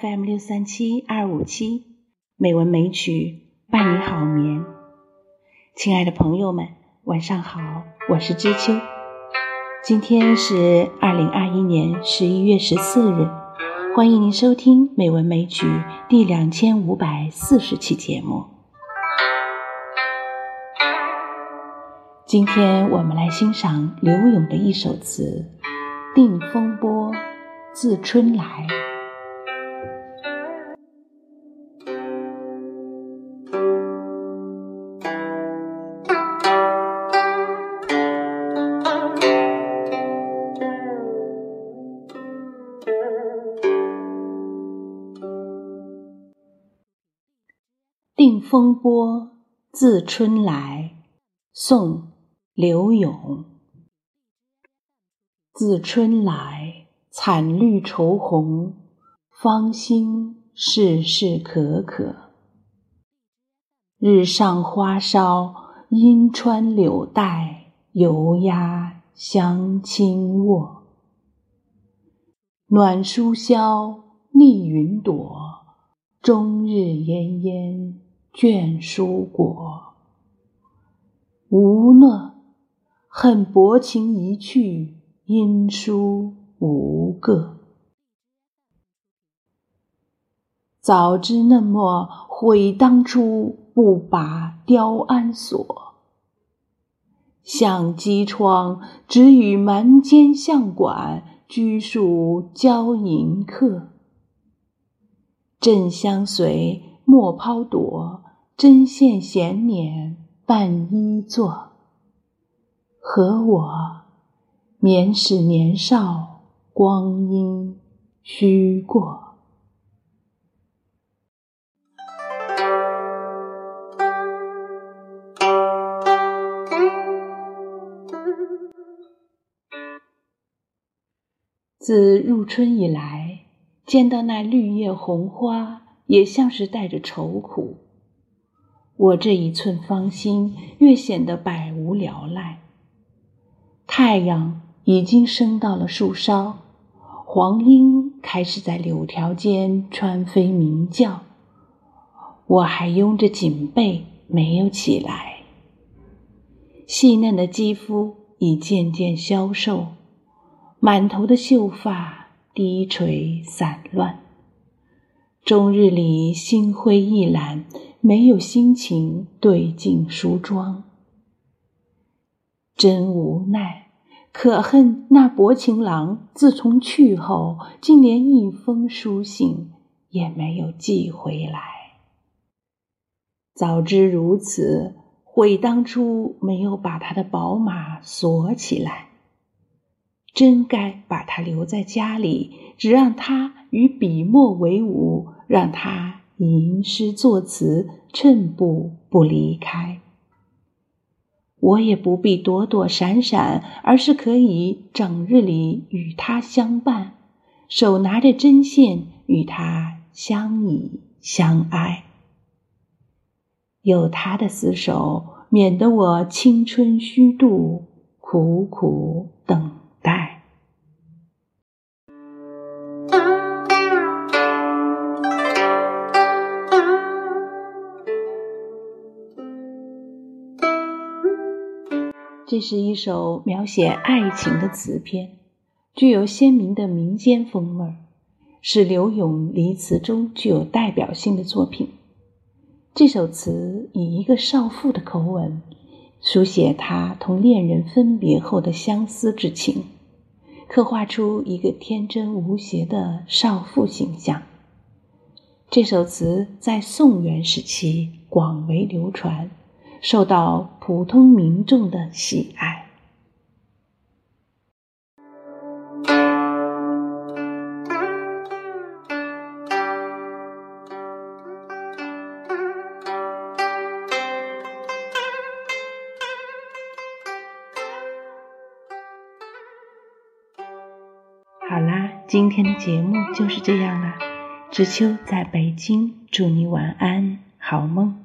FM 六三七二五七美文美曲伴你好眠。亲爱的朋友们，晚上好，我是知秋。今天是二零二一年十一月十四日，欢迎您收听美文美曲第两千五百四十期节目。今天我们来欣赏柳永的一首词《定风波自春来》。风波自春来，宋。柳永，自春来，惨绿愁红，芳心事事可可。日上花梢，阴穿柳带，油压香轻卧。暖书萧，逆云朵，终日炎炎卷书裹。无乐。恨薄情一去，音书无个。早知那么悔当初，不把雕鞍锁。向机窗，只与蛮间相管，拘束交迎客。朕相随，莫抛躲；针线闲辇，伴衣坐。和我，免使年少光阴虚过。自入春以来，见到那绿叶红花，也像是带着愁苦。我这一寸芳心，越显得百无聊赖。太阳已经升到了树梢，黄莺开始在柳条间穿飞鸣叫。我还拥着锦被没有起来，细嫩的肌肤已渐渐消瘦，满头的秀发低垂散乱。终日里心灰意懒，没有心情对镜梳妆，真无奈。可恨那薄情郎，自从去后，竟连一封书信也没有寄回来。早知如此，悔当初没有把他的宝马锁起来。真该把他留在家里，只让他与笔墨为伍，让他吟诗作词，寸步不离开。我也不必躲躲闪闪，而是可以整日里与他相伴，手拿着针线与他相依相爱。有他的厮守，免得我青春虚度，苦苦等这是一首描写爱情的词篇，具有鲜明的民间风味儿，是柳永离词中具有代表性的作品。这首词以一个少妇的口吻，书写他同恋人分别后的相思之情，刻画出一个天真无邪的少妇形象。这首词在宋元时期广为流传。受到普通民众的喜爱。好啦，今天的节目就是这样了。知秋在北京，祝你晚安，好梦。